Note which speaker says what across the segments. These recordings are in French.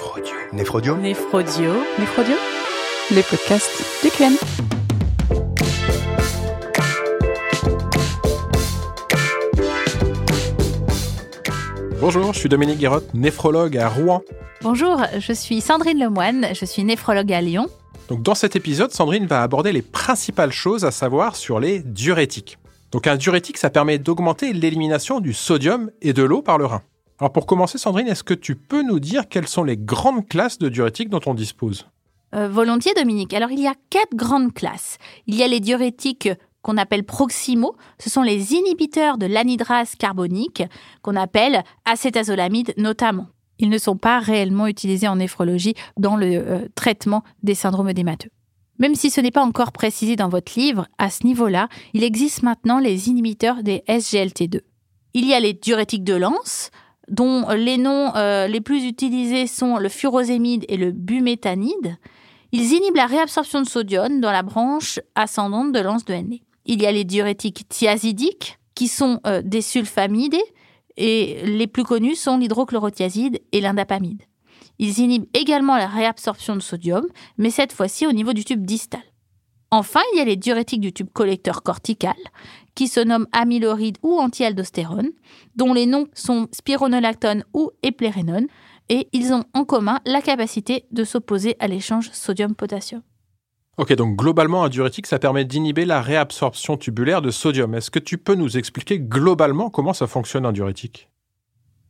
Speaker 1: Néphrodio. Néphrodio.
Speaker 2: Néphrodio.
Speaker 3: Néphrodio. Les podcasts du QM.
Speaker 4: Bonjour, je suis Dominique Guérotte, néphrologue à Rouen.
Speaker 2: Bonjour, je suis Sandrine Lemoine, je suis néphrologue à Lyon.
Speaker 4: Donc dans cet épisode, Sandrine va aborder les principales choses à savoir sur les diurétiques. Donc un diurétique, ça permet d'augmenter l'élimination du sodium et de l'eau par le rein. Alors pour commencer, Sandrine, est-ce que tu peux nous dire quelles sont les grandes classes de diurétiques dont on dispose?
Speaker 2: Euh, volontiers, Dominique. Alors, il y a quatre grandes classes. Il y a les diurétiques qu'on appelle proximaux. Ce sont les inhibiteurs de l'anhydrase carbonique, qu'on appelle acétazolamide notamment. Ils ne sont pas réellement utilisés en néphrologie dans le euh, traitement des syndromes édémateux. Même si ce n'est pas encore précisé dans votre livre, à ce niveau-là, il existe maintenant les inhibiteurs des SGLT2. Il y a les diurétiques de Lance, dont les noms euh, les plus utilisés sont le furosémide et le bumétanide. Ils inhibent la réabsorption de sodium dans la branche ascendante de l'anse de Henle. Il y a les diurétiques thiazidiques, qui sont euh, des sulfamidés, et les plus connus sont l'hydrochlorothiazide et l'indapamide. Ils inhibent également la réabsorption de sodium, mais cette fois-ci au niveau du tube distal. Enfin, il y a les diurétiques du tube collecteur cortical, qui se nomment amyloride ou antialdostérone, dont les noms sont spironolactone ou éplérénone, et ils ont en commun la capacité de s'opposer à l'échange sodium-potassium.
Speaker 4: Ok, donc globalement, un diurétique, ça permet d'inhiber la réabsorption tubulaire de sodium. Est-ce que tu peux nous expliquer globalement comment ça fonctionne un diurétique?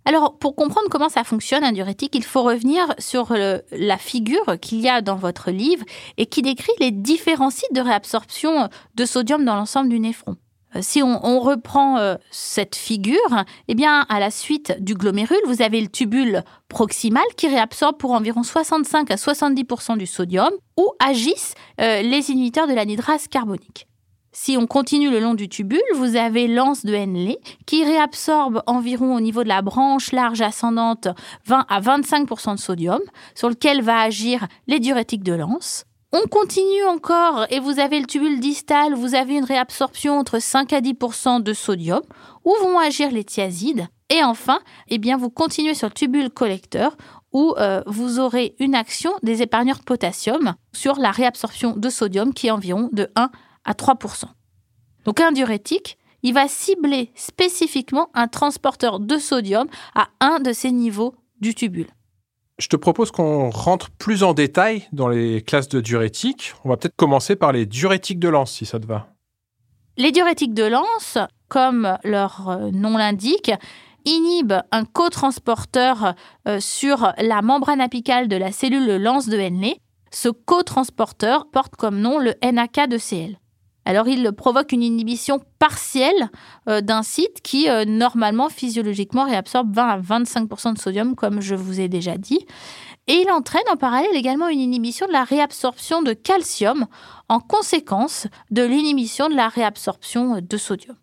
Speaker 2: Alors, pour comprendre comment ça fonctionne un diurétique, il faut revenir sur la figure qu'il y a dans votre livre et qui décrit les différents sites de réabsorption de sodium dans l'ensemble du néphron. Euh, Si on, reprend euh, cette figure, eh bien, à la suite du glomérule, vous avez le tubule proximal qui réabsorbe pour environ 65 à 70% du sodium, où agissent euh, les inhibiteurs de l'anhydrase carbonique. Si on continue le long du tubule, vous avez l'anse de Henle qui réabsorbe environ au niveau de la branche large ascendante 20 à 25% de sodium, sur lequel va agir les diurétiques de l'anse. On continue encore et vous avez le tubule distal, vous avez une réabsorption entre 5 à 10% de sodium, où vont agir les thiazides. Et enfin, eh vous continuez sur le tubule collecteur, où euh, vous aurez une action des épargneurs de potassium sur la réabsorption de sodium qui est environ de 1 à 3% Donc un diurétique, il va cibler spécifiquement un transporteur de sodium à un de ces niveaux du tubule.
Speaker 4: Je te propose qu'on rentre plus en détail dans les classes de diurétiques. On va peut-être commencer par les diurétiques de lance, si ça te va.
Speaker 2: Les diurétiques de Lance, comme leur euh, nom l'indique, inhibent un cotransporteur euh, sur la membrane apicale de la cellule lance de Henle. Ce cotransporteur porte comme nom le NAK de Cl. Alors, il provoque une inhibition partielle euh, d'un site qui, euh, normalement, physiologiquement, réabsorbe 20 à 25% de sodium, comme je vous ai déjà dit. Et il entraîne en parallèle également une inhibition de la réabsorption de calcium en conséquence de l'inhibition de la réabsorption de sodium.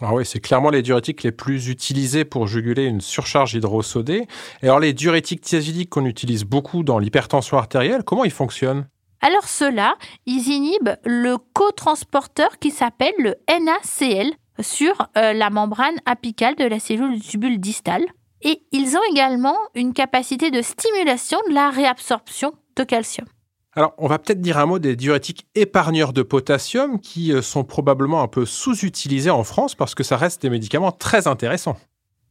Speaker 4: Alors oui, c'est clairement les diurétiques les plus utilisés pour juguler une surcharge hydrosodée. Et alors les diurétiques thiazidiques qu'on utilise beaucoup dans l'hypertension artérielle, comment ils fonctionnent?
Speaker 2: Alors ceux-là, ils inhibent le cotransporteur qui s'appelle le NaCl sur euh, la membrane apicale de la cellule du tubule distal. Et ils ont également une capacité de stimulation de la réabsorption de calcium.
Speaker 4: Alors, on va peut-être dire un mot des diurétiques épargneurs de potassium qui euh, sont probablement un peu sous-utilisés en France parce que ça reste des médicaments très intéressants.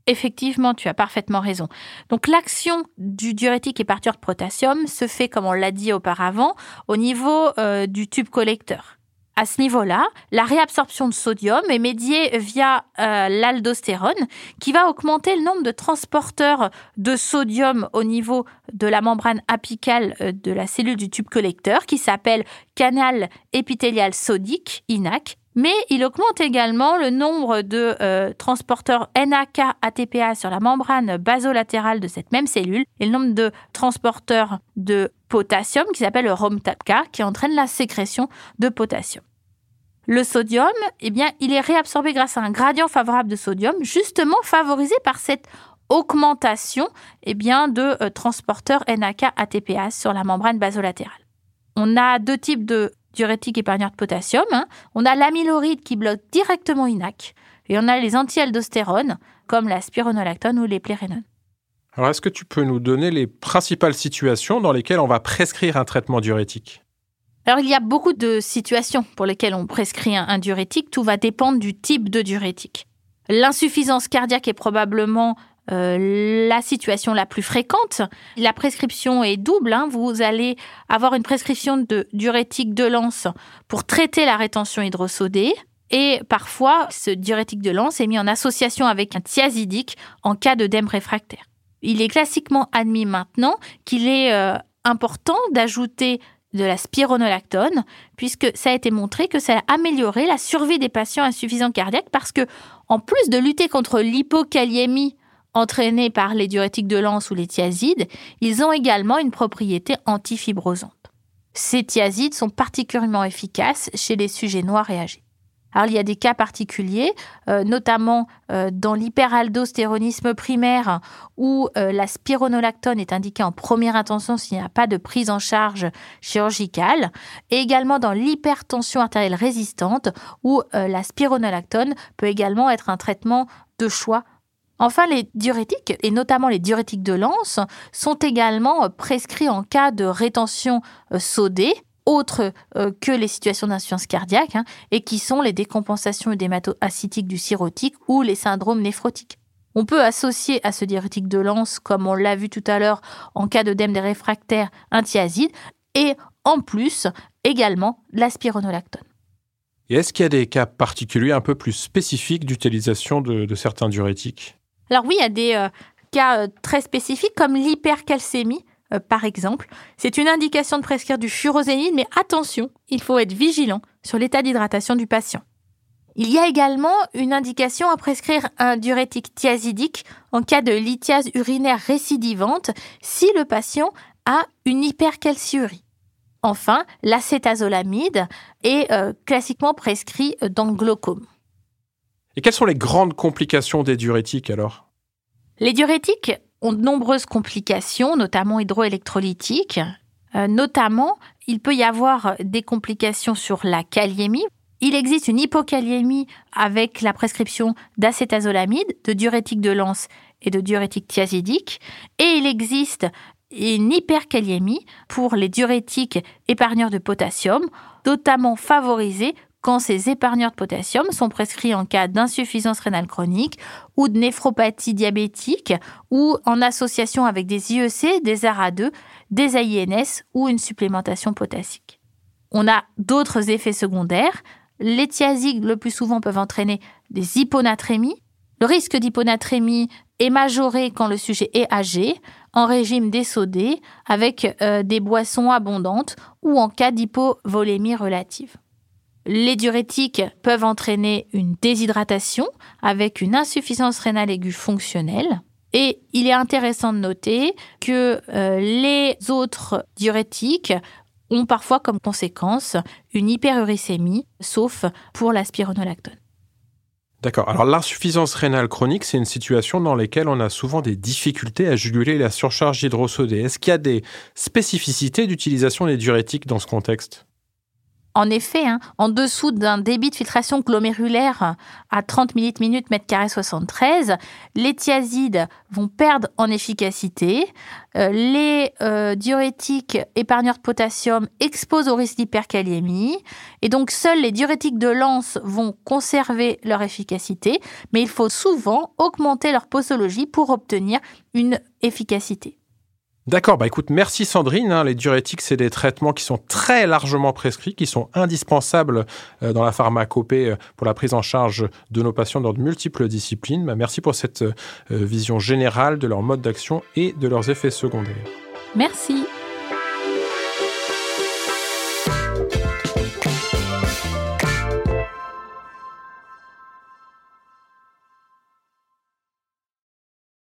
Speaker 2: Effectivement, tu as parfaitement raison. Donc l'action du diurétique épargneur de potassium se fait, comme on l'a dit auparavant, au niveau euh, du tube collecteur. À ce niveau-là, la réabsorption de sodium est médiée via euh, l'aldostérone qui va augmenter le nombre de transporteurs de sodium au niveau de la membrane apicale euh, de la cellule du tube collecteur qui s'appelle canal épithélial sodique, INAC, mais il augmente également le nombre de euh, transporteurs NAK-ATPA sur la membrane basolatérale de cette même cellule et le nombre de transporteurs de potassium qui s'appelle le ROMTAPK qui entraîne la sécrétion de potassium. Le sodium, eh bien, il est réabsorbé grâce à un gradient favorable de sodium, justement favorisé par cette augmentation eh bien, de euh, transporteurs NAK-ATPase sur la membrane basolatérale. On a deux types de diurétiques épargneurs de potassium. hein. On a l'amyloride qui bloque directement INAC et on a les antialdostérones comme la spironolactone ou l'éplérénone.
Speaker 4: Alors, est-ce que tu peux nous donner les principales situations dans lesquelles on va prescrire un traitement diurétique?
Speaker 2: Alors, il y a beaucoup de situations pour lesquelles on prescrit un, un diurétique. Tout va dépendre du type de diurétique. L'insuffisance cardiaque est probablement euh, la situation la plus fréquente. La prescription est double. hein. Vous allez avoir une prescription de diurétique de lance pour traiter la rétention hydrosodée. Et parfois, ce diurétique de lance est mis en association avec un thiazidique en cas d'œdème réfractaire. Il est classiquement admis maintenant qu'il est euh, important d'ajouter de la spironolactone, puisque ça a été montré que ça a amélioré la survie des patients insuffisants cardiaques, parce que en plus de lutter contre l'hypokaliémie entraînée par les diurétiques de lance ou les thiazides, ils ont également une propriété antifibrosante. Ces thiazides sont particulièrement efficaces chez les sujets noirs et âgés. Alors, il y a des cas particuliers, euh, notamment euh, dans l'hyperaldostéronisme primaire, où euh, la spironolactone est indiquée en première intention s'il n'y a pas de prise en charge chirurgicale, et également dans l'hypertension artérielle résistante, où la spironolactone peut également être un traitement de choix. Enfin, les diurétiques, et notamment les diurétiques de lance, sont également prescrits en cas de rétention sodée, autres euh, que les situations d'insuffisance cardiaque, hein, et qui sont les décompensations œdémato-acytiques du cirrhotique ou les syndromes néphrotiques. On peut associer à ce diurétique de lance, comme on l'a vu tout à l'heure en cas d'œdème des réfractaires, un thiazide, et en plus également la spironolactone.
Speaker 4: Et est-ce qu'il y a des cas particuliers un peu plus spécifiques d'utilisation de certains diurétiques?
Speaker 2: Alors oui, il y a des euh, cas euh, très spécifiques comme l'hypercalcémie, euh, par exemple. C'est une indication de prescrire du furosénide, mais attention, il faut être vigilant sur l'état d'hydratation du patient. Il y a également une indication à prescrire un diurétique thiazidique en cas de lithiase urinaire récidivante si le patient a une hypercalciurie. Enfin, l'acétazolamide est classiquement prescrit dans le glaucome.
Speaker 4: Et quelles sont les grandes complications des diurétiques alors?
Speaker 2: Les diurétiques ont de nombreuses complications, notamment hydroélectrolytiques. Euh, notamment, il peut y avoir des complications sur la kaliémie. Il existe une hypokaliémie avec la prescription d'acétazolamide, de diurétique de lance et de diurétique thiazidique. Et il existe une hyperkaliémie pour les diurétiques épargneurs de potassium, notamment favorisés quand ces épargneurs de potassium sont prescrits en cas d'insuffisance rénale chronique ou de néphropathie diabétique ou en association avec des IEC, des ARA2, des AINS ou une supplémentation potassique. On a d'autres effets secondaires. Les thiaziques, le plus souvent, peuvent entraîner des hyponatrémies. Le risque d'hyponatrémie est majoré quand le sujet est âgé, en régime désodé, avec euh, des boissons abondantes ou en cas d'hypovolémie relative. Les diurétiques peuvent entraîner une déshydratation avec une insuffisance rénale aiguë fonctionnelle. Et il est intéressant de noter que euh, les autres diurétiques ont parfois comme conséquence une hyperuricémie, sauf pour la spironolactone.
Speaker 4: D'accord. Alors l'insuffisance rénale chronique, c'est une situation dans laquelle on a souvent des difficultés à juguler la surcharge hydrosodée. Est-ce qu'il y a des spécificités d'utilisation des diurétiques dans ce contexte?
Speaker 2: En effet, hein, en dessous d'un débit de filtration glomérulaire à 30 millilitres minute mètre carré 73, les thiazides vont perdre en efficacité. Euh, les euh, diurétiques épargneurs de potassium exposent au risque d'hyperkaliémie. Et donc, seuls les diurétiques de lance vont conserver leur efficacité, mais il faut souvent augmenter leur posologie pour obtenir une efficacité.
Speaker 4: D'accord, bah écoute, merci Sandrine. Hein. les diurétiques, c'est des traitements qui sont très largement prescrits, qui sont indispensables euh, dans la pharmacopée euh, pour la prise en charge de nos patients dans de multiples disciplines. Bah, merci pour cette euh, vision générale de leur mode d'action et de leurs effets secondaires.
Speaker 2: Merci.